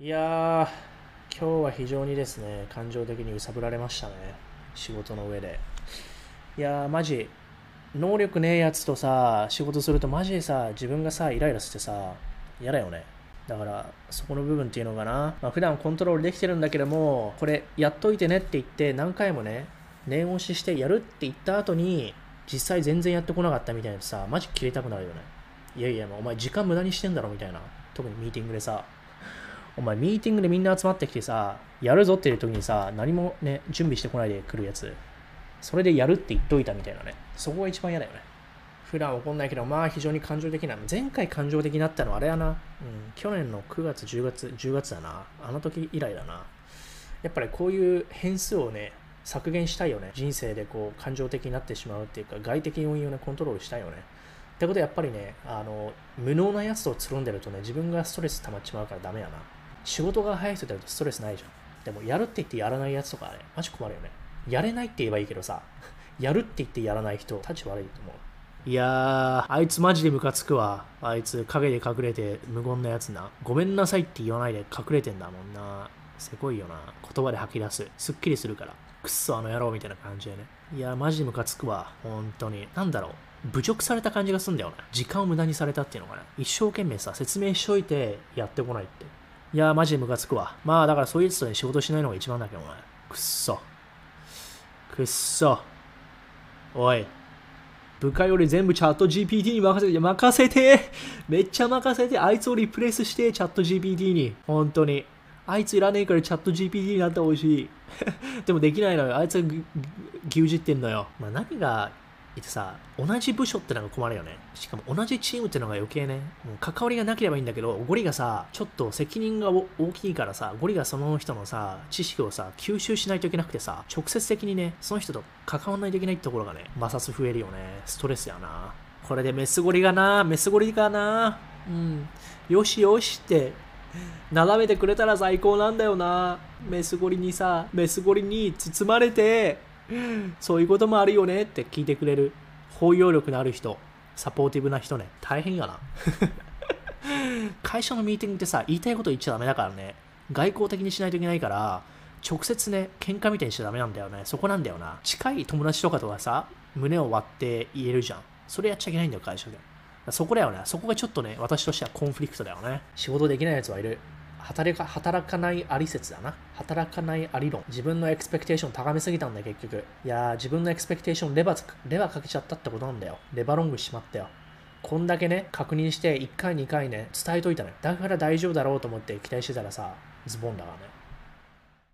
いやー、今日は非常にですね、感情的に揺さぶられましたね。仕事の上で。いやー、マジ、能力ねえやつとさ、仕事するとマジでさ、自分がさ、イライラしてさ、嫌だよね。だから、そこの部分っていうのかな。まあ、普段コントロールできてるんだけども、これ、やっといてねって言って、何回もね、念押ししてやるって言った後に、実際全然やってこなかったみたいなさ、マジ切れたくなるよね。いやいや、お前時間無駄にしてんだろみたいな。特にミーティングでさ。お前ミーティングでみんな集まってきてさ、やるぞっていう時にさ、何もね、準備してこないで来るやつ。それでやるって言っといたみたいなね。そこが一番嫌だよね。普段怒んないけど、まあ非常に感情的な。前回感情的になったのはあれやな。うん、去年の9月、10月、10月だな。あの時以来だな。やっぱりこういう変数をね、削減したいよね。人生でこう感情的になってしまうっていうか、外的要因をね、コントロールしたいよね。ってことはやっぱりね、あの、無能なやつとつるんでるとね、自分がストレス溜まっちまうからダメやな。仕事が早い人だとストレスないじゃん。でも、やるって言ってやらないやつとかね、マジ困るよね。やれないって言えばいいけどさ、やるって言ってやらない人、立ち悪いと思う。いやー、あいつマジでムカつくわ。あいつ影で隠れて無言なやつな。ごめんなさいって言わないで隠れてんだもんな。せこいよな。言葉で吐き出す。すっきりするから。くっそあの野郎みたいな感じでね。いやー、マジでムカつくわ。本当に。なんだろう。侮辱された感じがすんだよな。時間を無駄にされたっていうのかな。一生懸命さ、説明しといてやってこないって。いや、マジでムカつくわ。まあ、だからそういうやつとね、仕事しないのが一番だけどね。くっそ。くっそ。おい。部下より全部チャット GPT に任せて、任せてめっちゃ任せて、あいつをリプレイスして、チャット GPT に。本当に。あいついらねえからチャット GPT になってほしい。でもできないのよ。あいつは牛耳ってんのよ。まあ何がいてさ、同じ部署ってのが困るよね。しかも同じチームってのが余計ね、もう関わりがなければいいんだけど、ゴリがさ、ちょっと責任が大きいからさ、ゴリがその人のさ、知識をさ、吸収しないといけなくてさ、直接的にね、その人と関わらないといけないってところがね、摩擦増えるよね。ストレスやな。これでメスゴリがな、メスゴリがな、うん、よしよしって眺めてくれたら最高なんだよな。メスゴリにさ、メスゴリに包まれて、そういうこともあるよねって聞いてくれる包容力のある人、サポーティブな人ね、大変やな。会社のミーティングってさ、言いたいこと言っちゃダメだからね、外交的にしないといけないから、直接ね、喧嘩みたいにしちゃダメなんだよね。そこなんだよな。近い友達とかとかさ、胸を割って言えるじゃん。それやっちゃいけないんだよ、会社で。そこだよね。そこがちょっとね、私としてはコンフリクトだよね。仕事できないやつはいる。働か働かないあり説だな。働かないあり論。自分のエクスペクテーション高めすぎたんだよ、結局。いやー、自分のエクスペクテーションレバー、レバかけちゃったってことなんだよ。レバロングしまったよ。こんだけね、確認して1回2回ね、伝えといたね。だから大丈夫だろうと思って期待してたらさ、ズボンだからね。